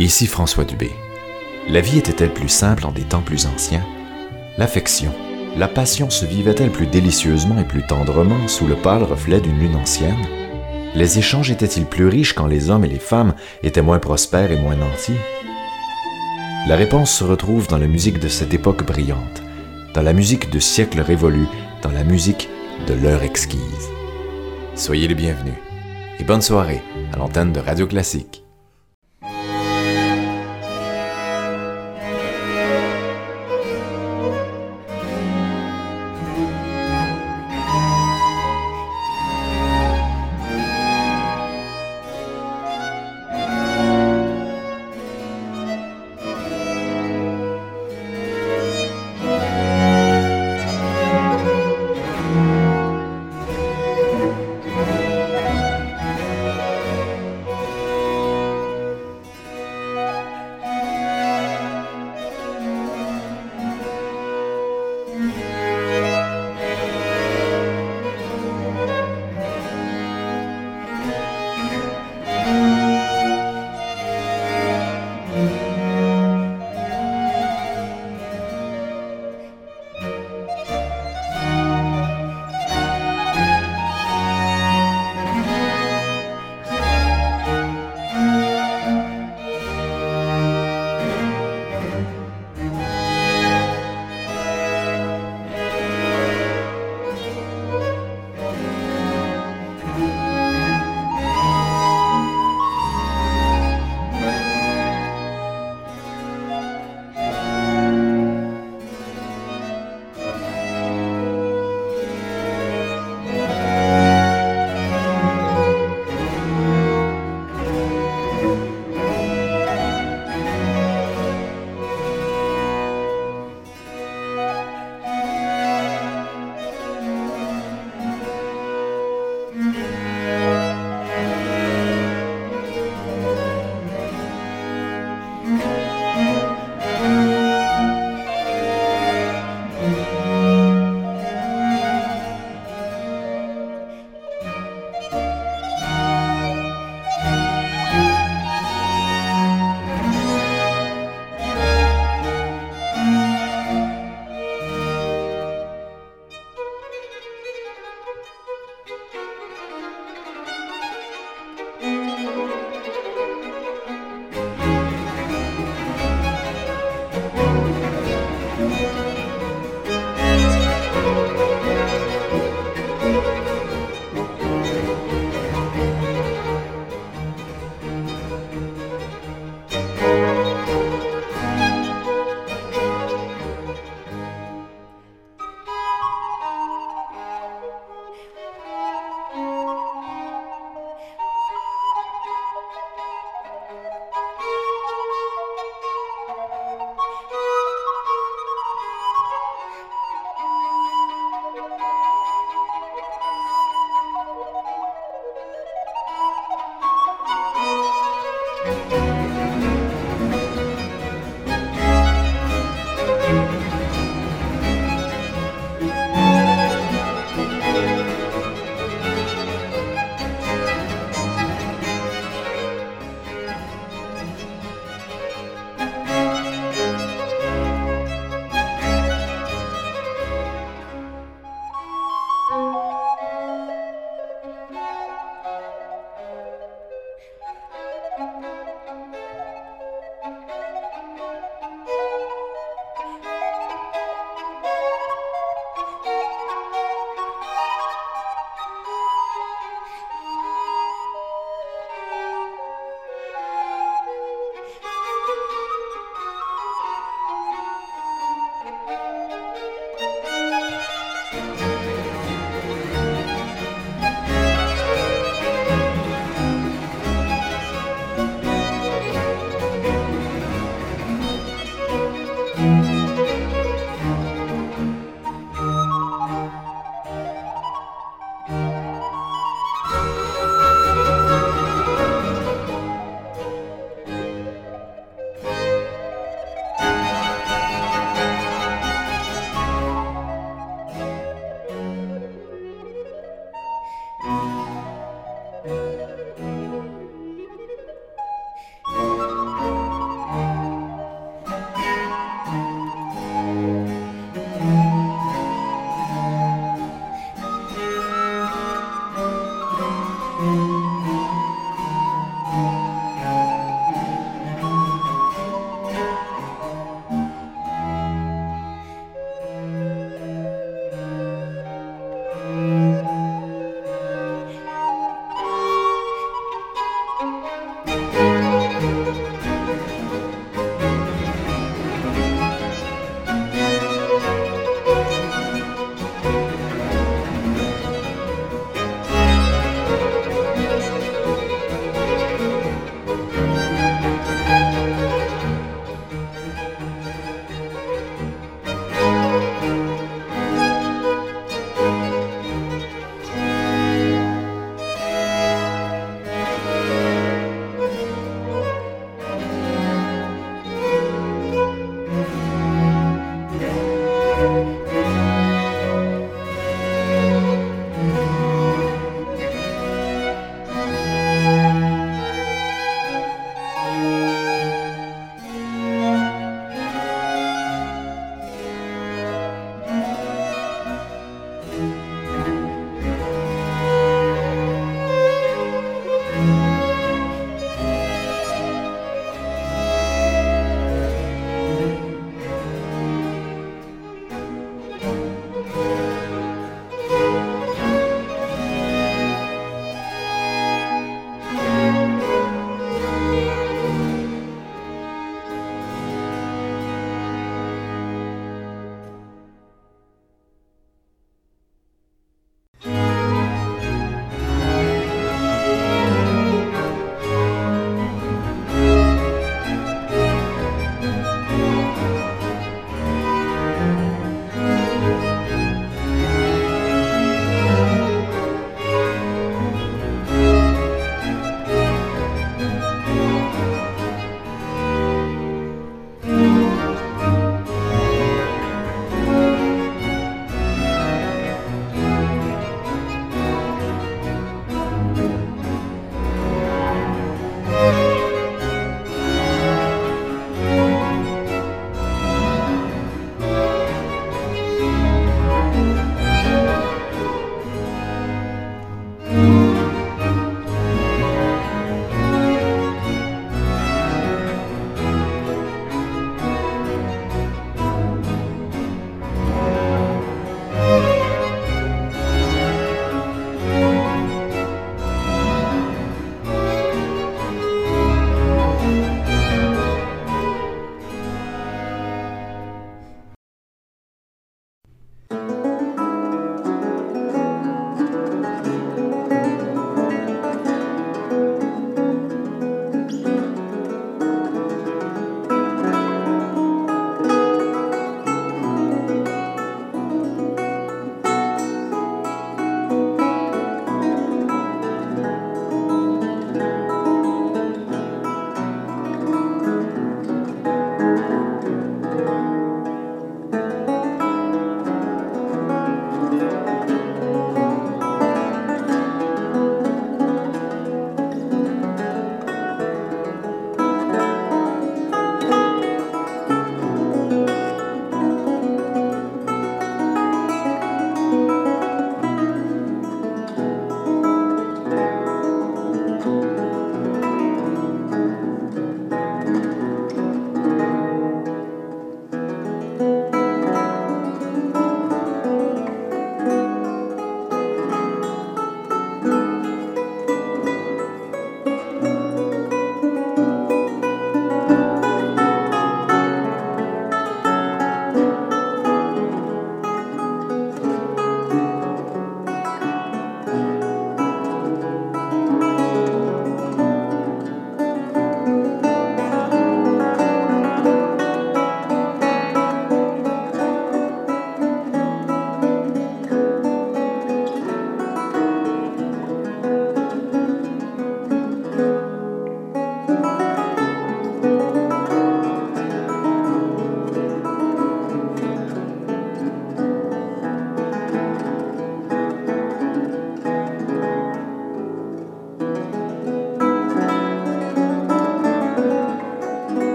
Ici François Dubé. La vie était-elle plus simple en des temps plus anciens? L'affection, la passion se vivait-elle plus délicieusement et plus tendrement sous le pâle reflet d'une lune ancienne? Les échanges étaient-ils plus riches quand les hommes et les femmes étaient moins prospères et moins nantis? La réponse se retrouve dans la musique de cette époque brillante, dans la musique de siècles révolus, dans la musique de l'heure exquise. Soyez les bienvenus et bonne soirée à l'antenne de Radio Classique.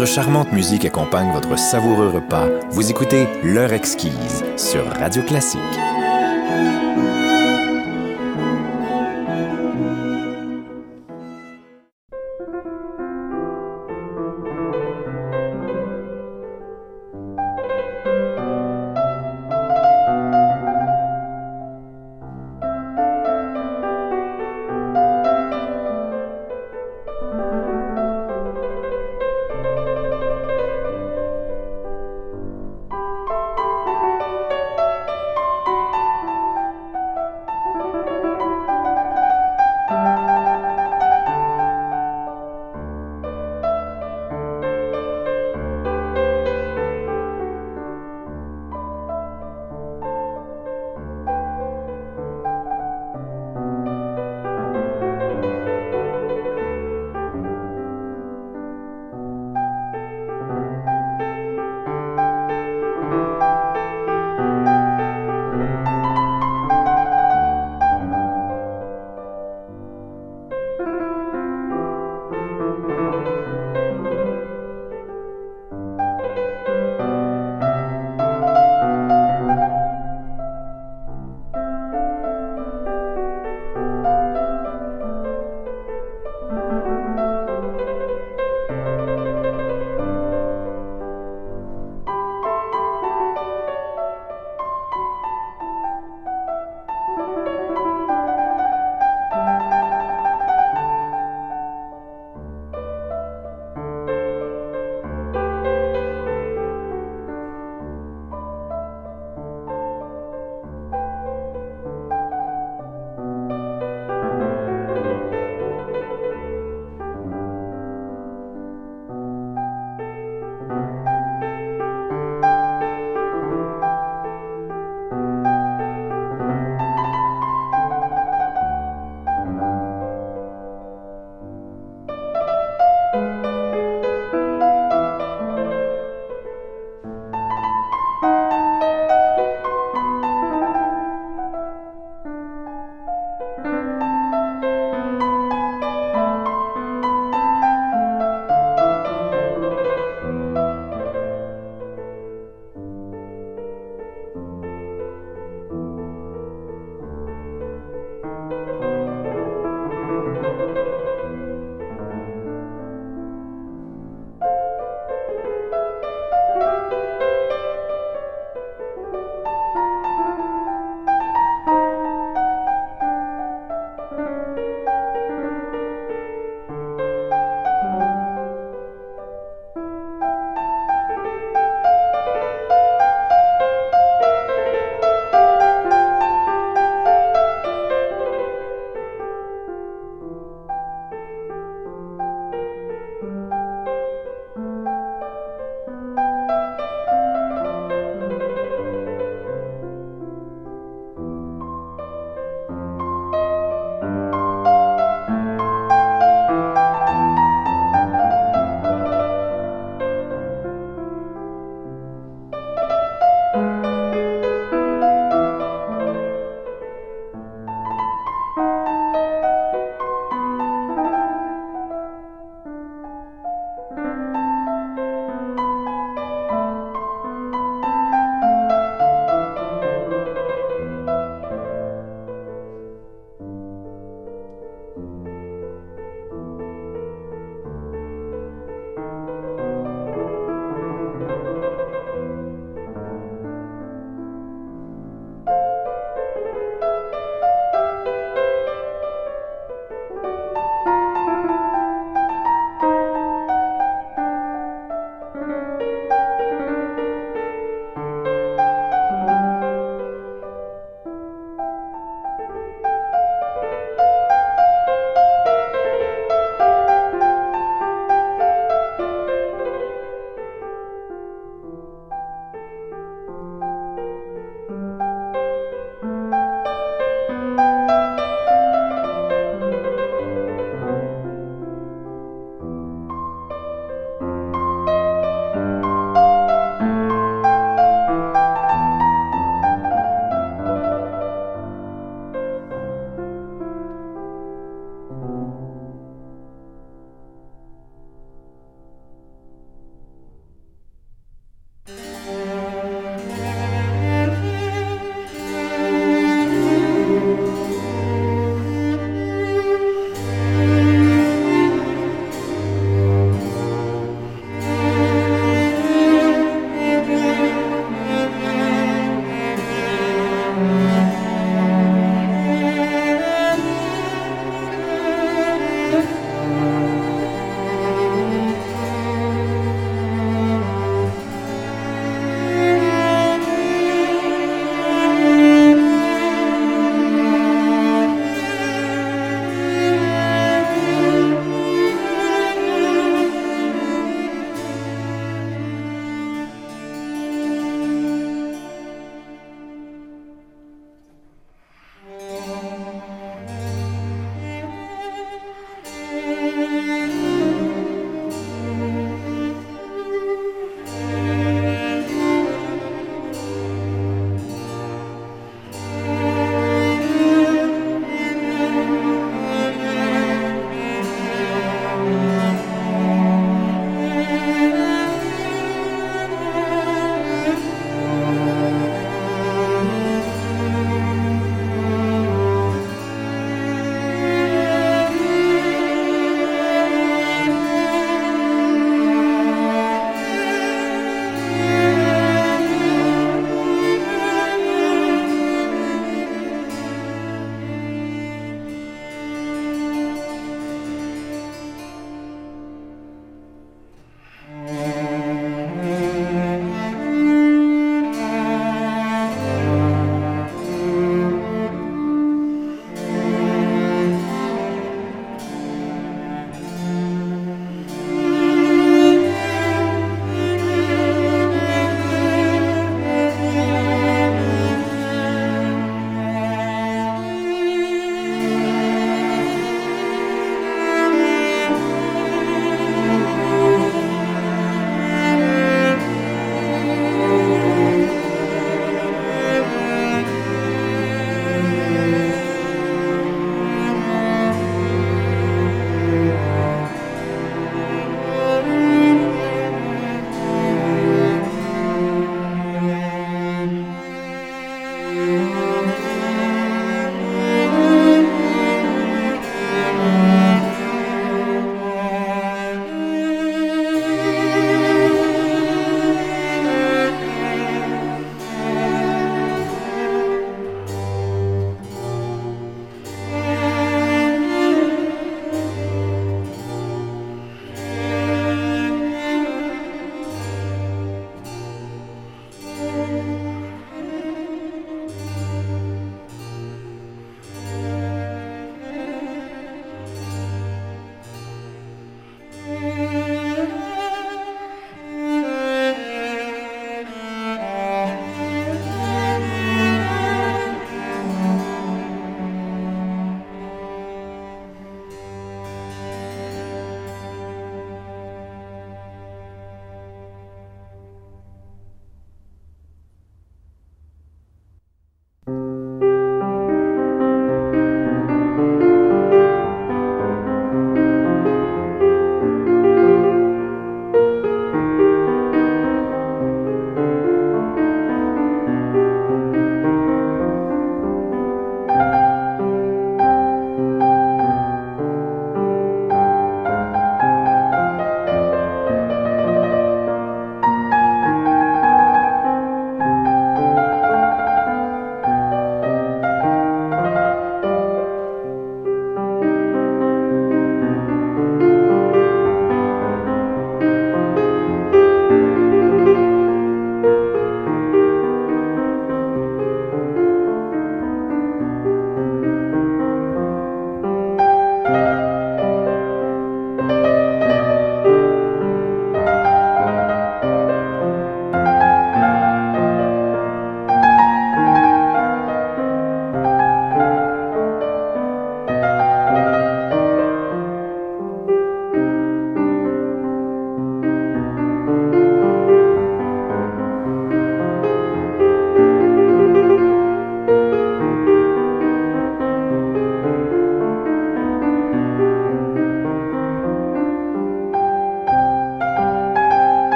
Notre charmante musique accompagne votre savoureux repas. Vous écoutez L'heure exquise sur Radio Classique.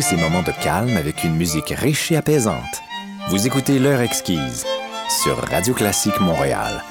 Ces moments de calme avec une musique riche et apaisante. Vous écoutez L'heure exquise sur Radio Classique Montréal.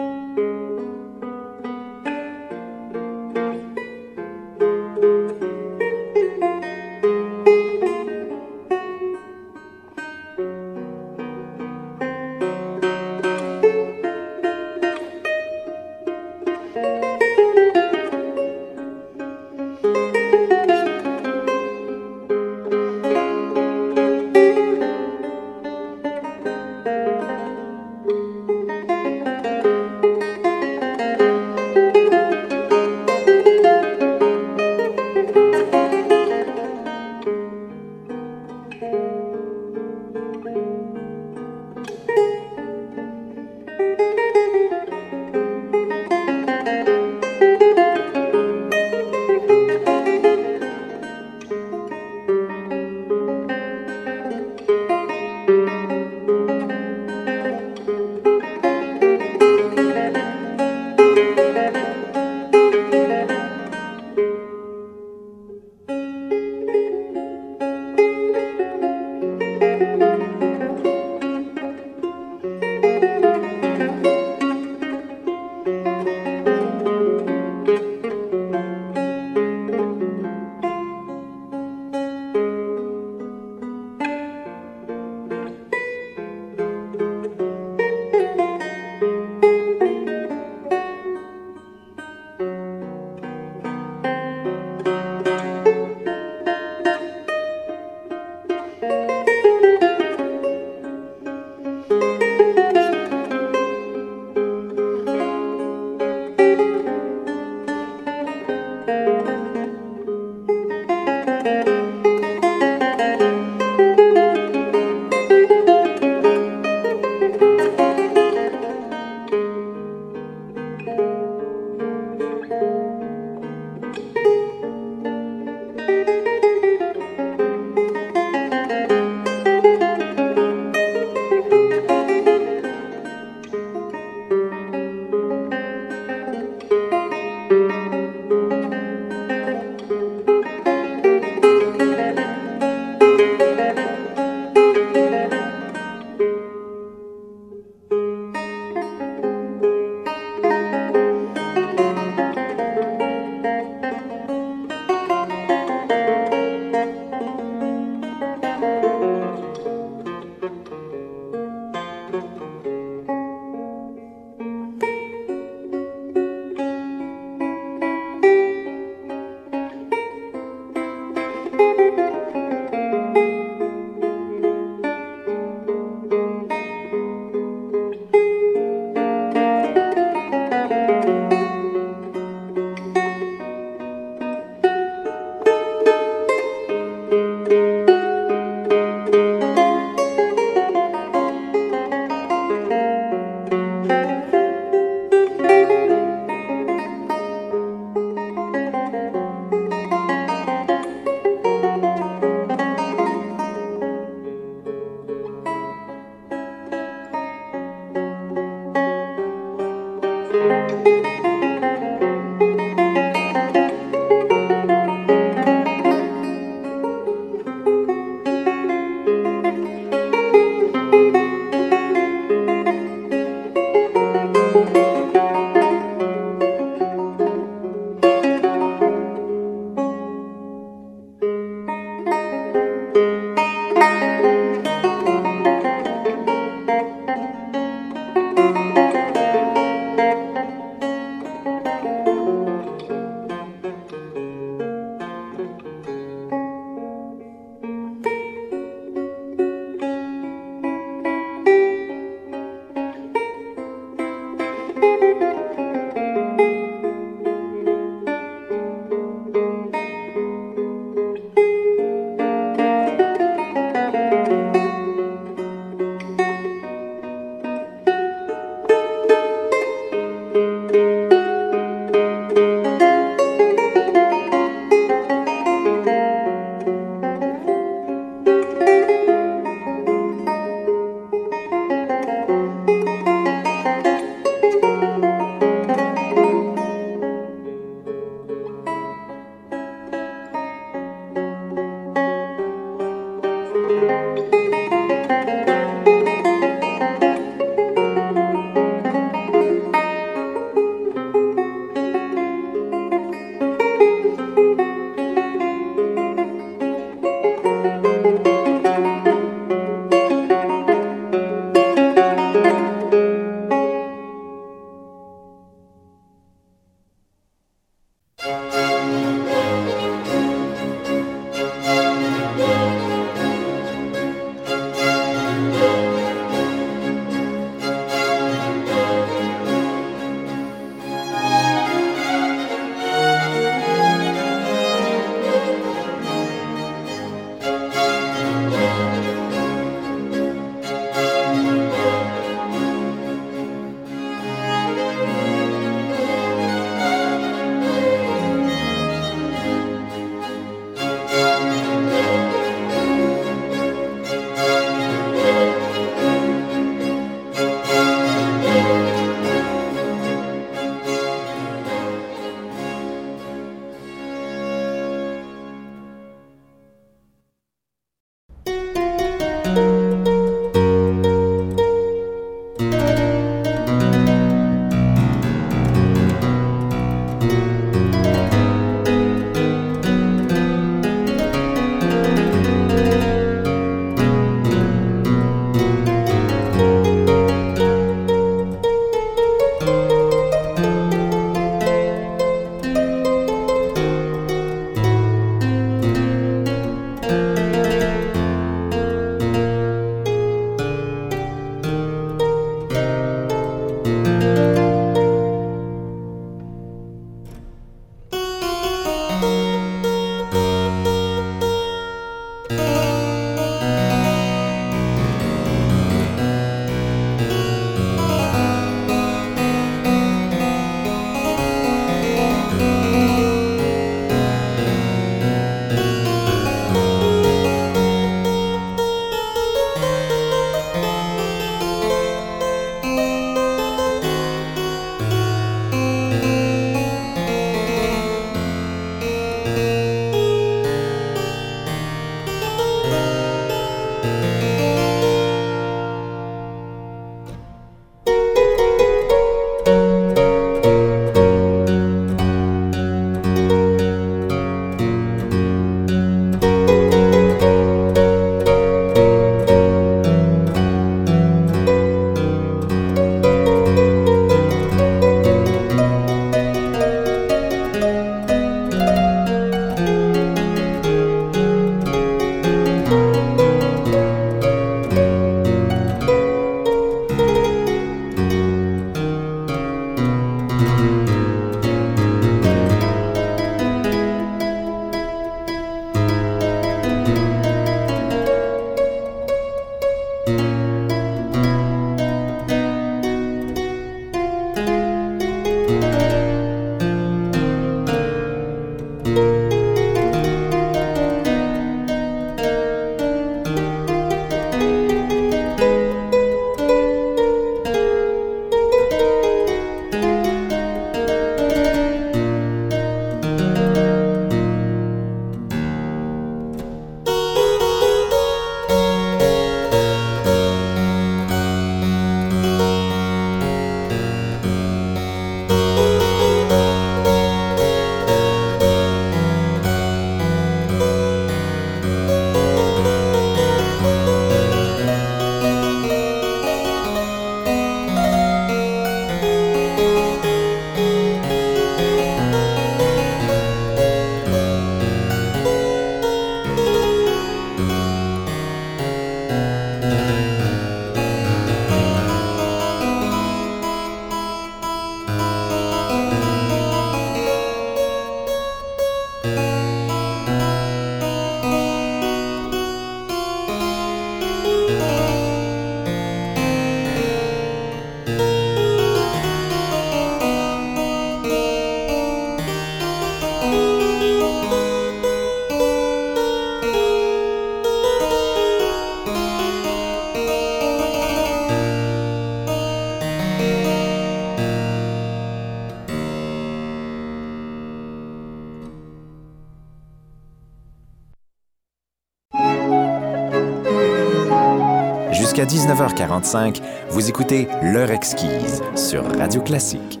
Jusqu'à 19h45, vous écoutez L'heure exquise sur Radio Classique.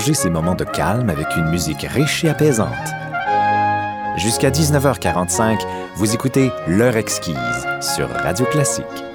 Prolonger ces moments de calme avec une musique riche et apaisante. Jusqu'à 19h45, vous écoutez L'heure exquise sur Radio Classique.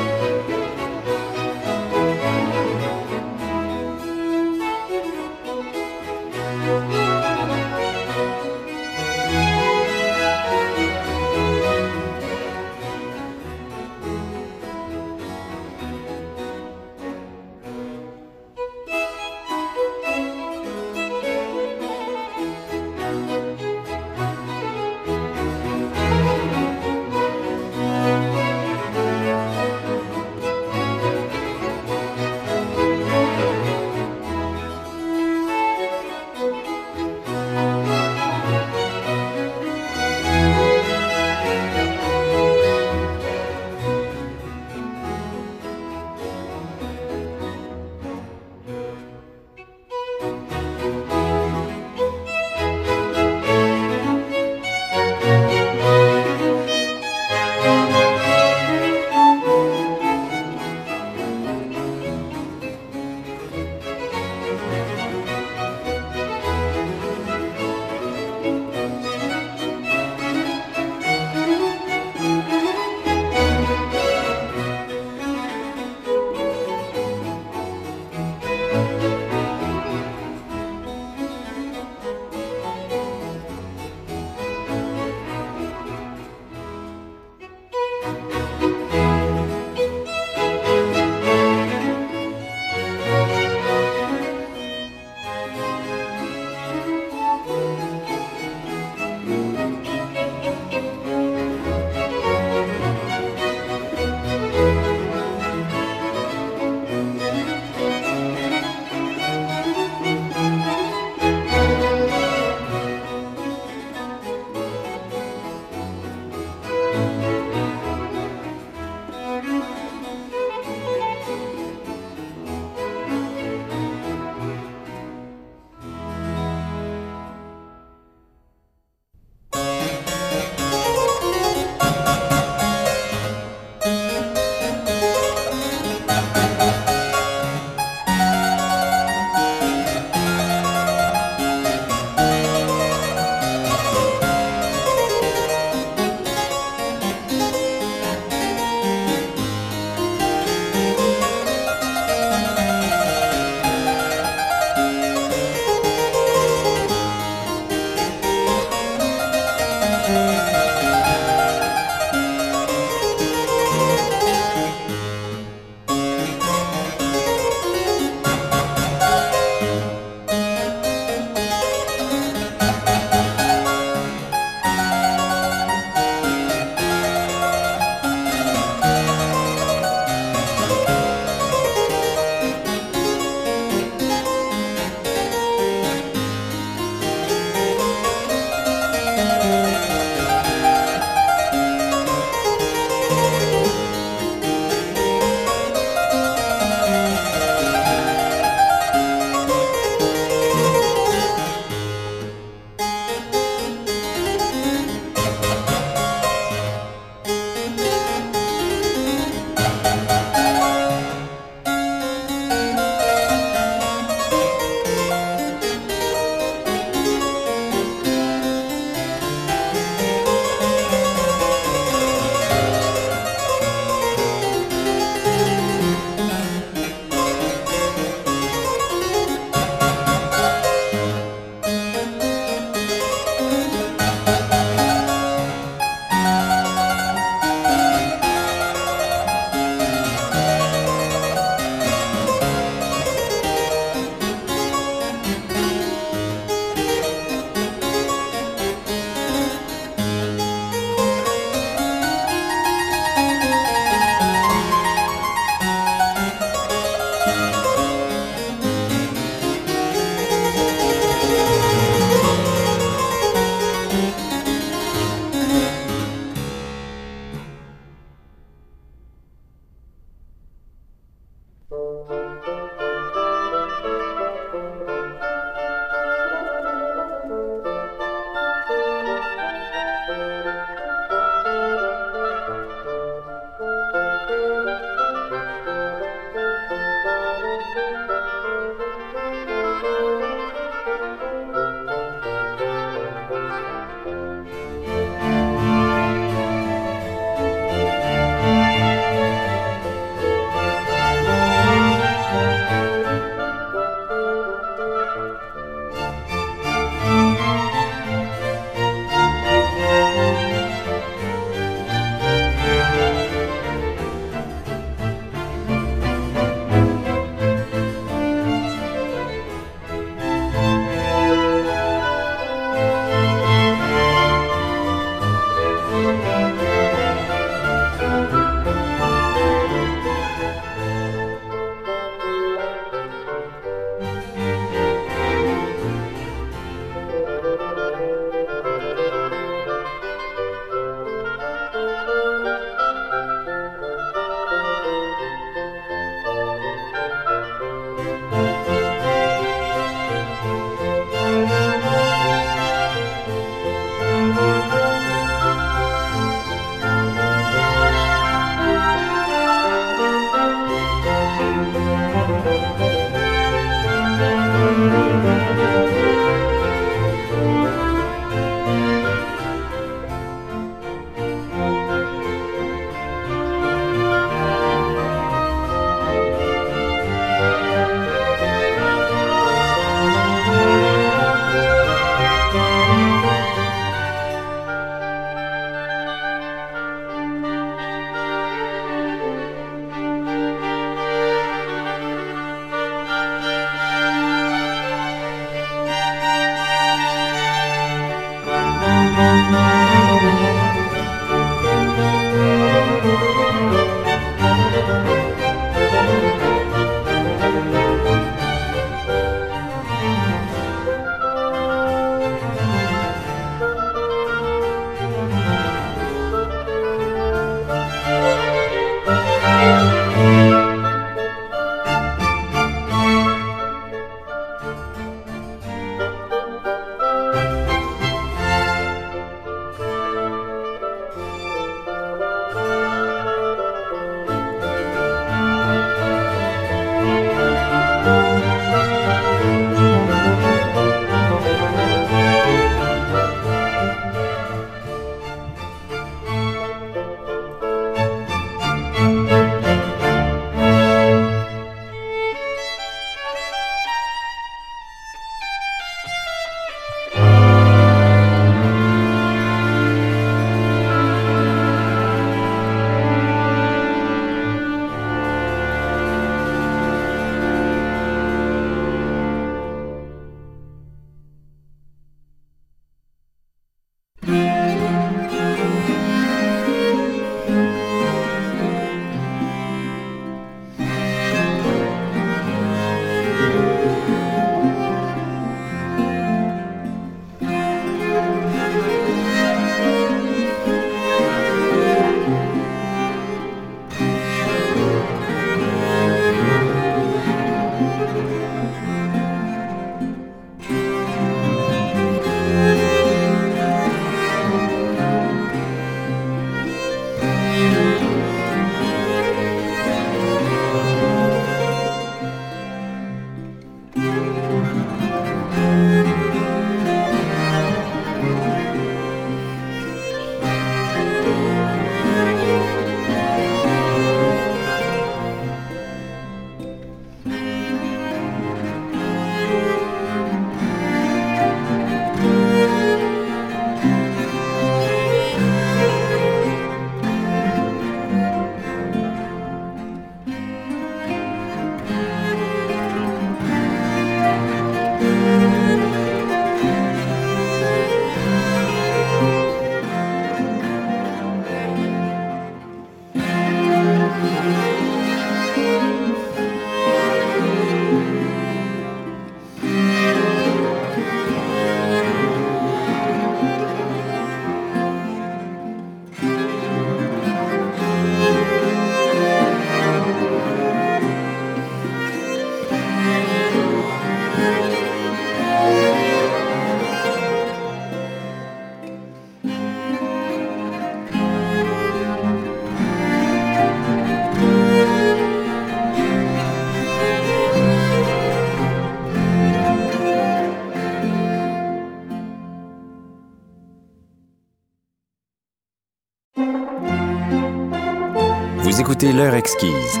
Vous écoutez L'heure exquise.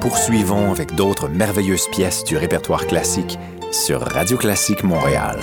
Poursuivons avec d'autres merveilleuses pièces du répertoire classique sur Radio Classique Montréal.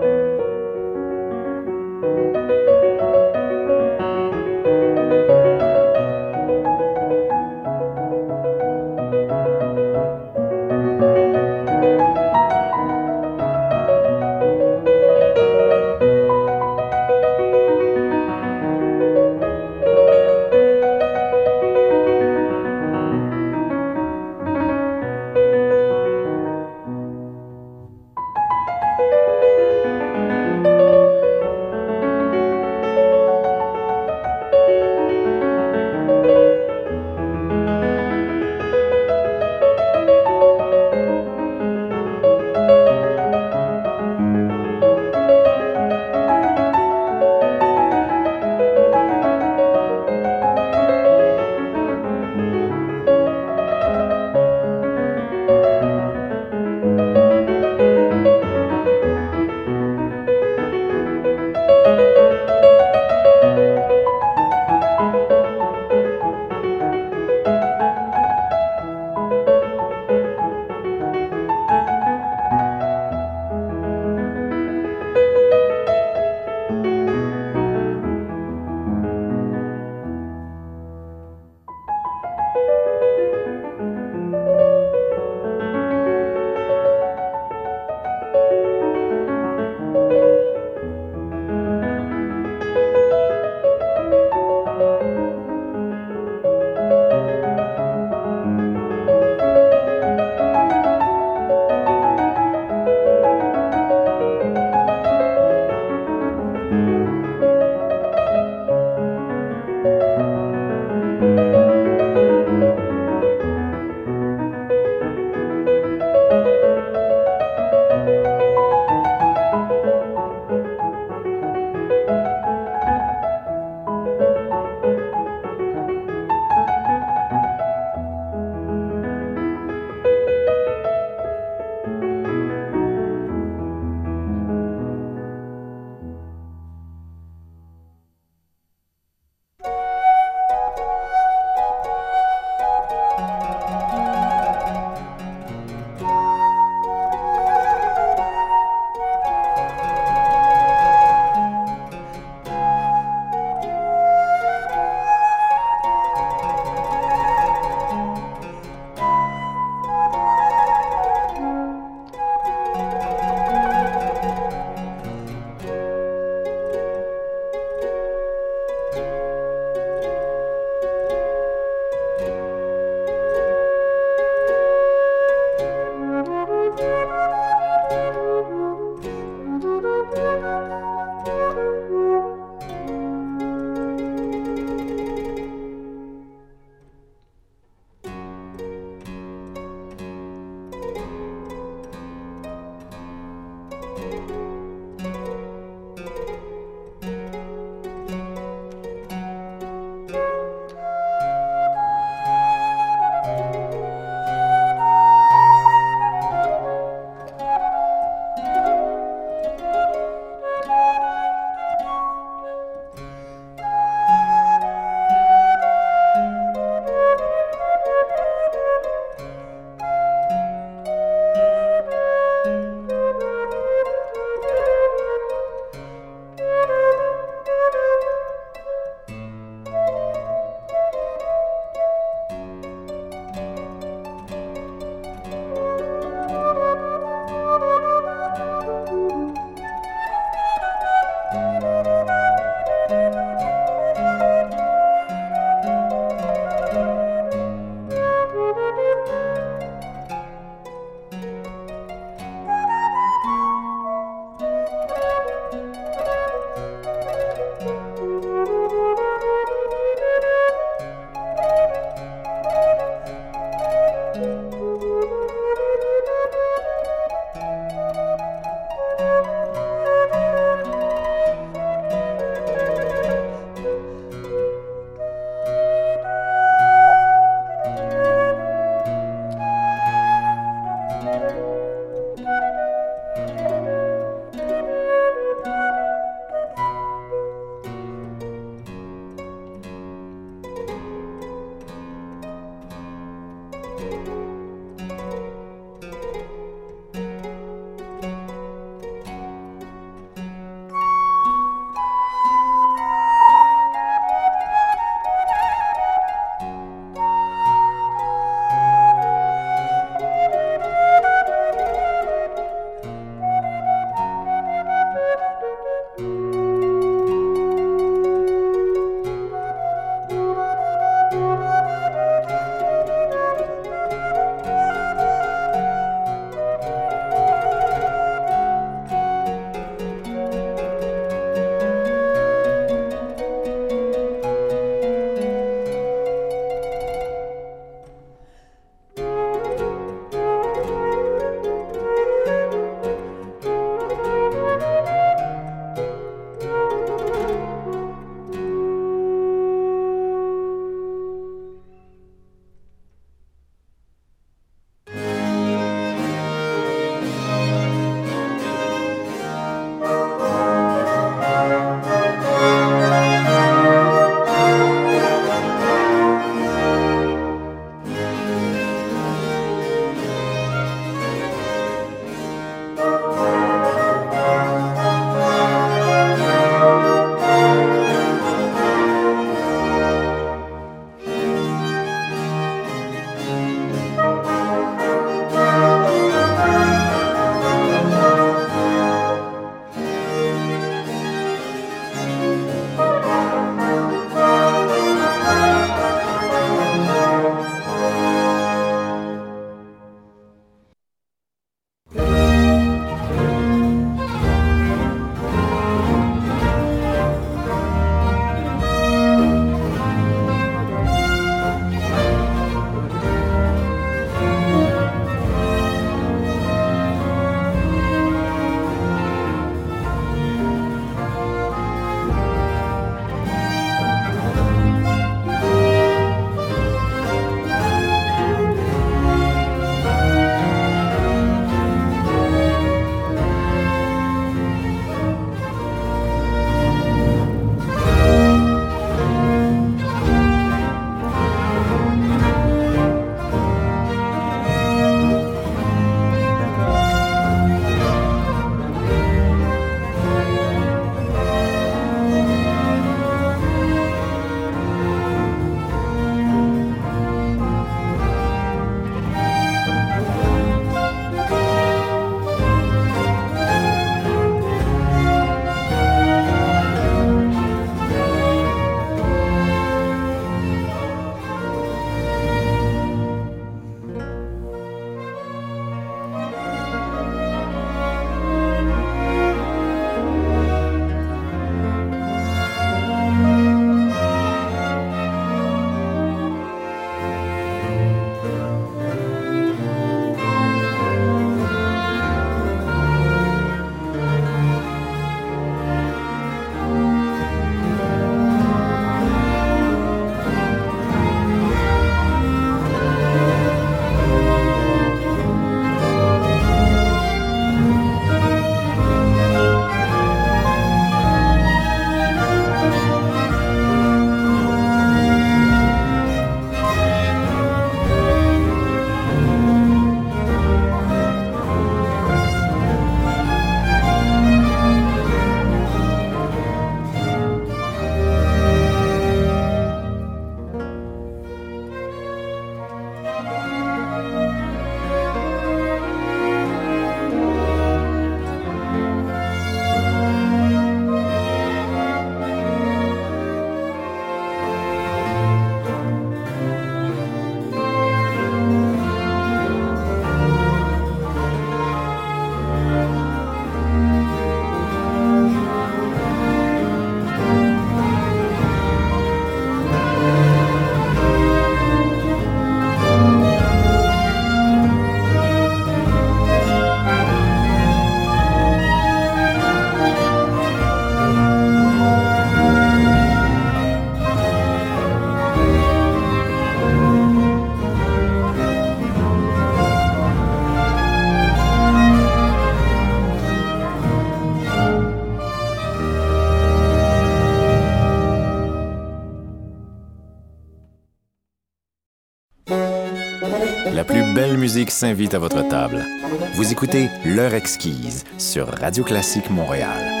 Musique s'invite à votre table. Vous écoutez L'heure exquise sur Radio Classique Montréal.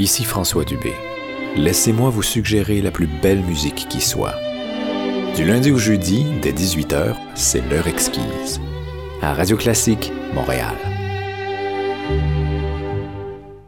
Ici François Dubé. Laissez-moi vous suggérer la plus belle musique qui soit. Du lundi au jeudi, dès 18h, c'est l'heure exquise. À Radio Classique, Montréal.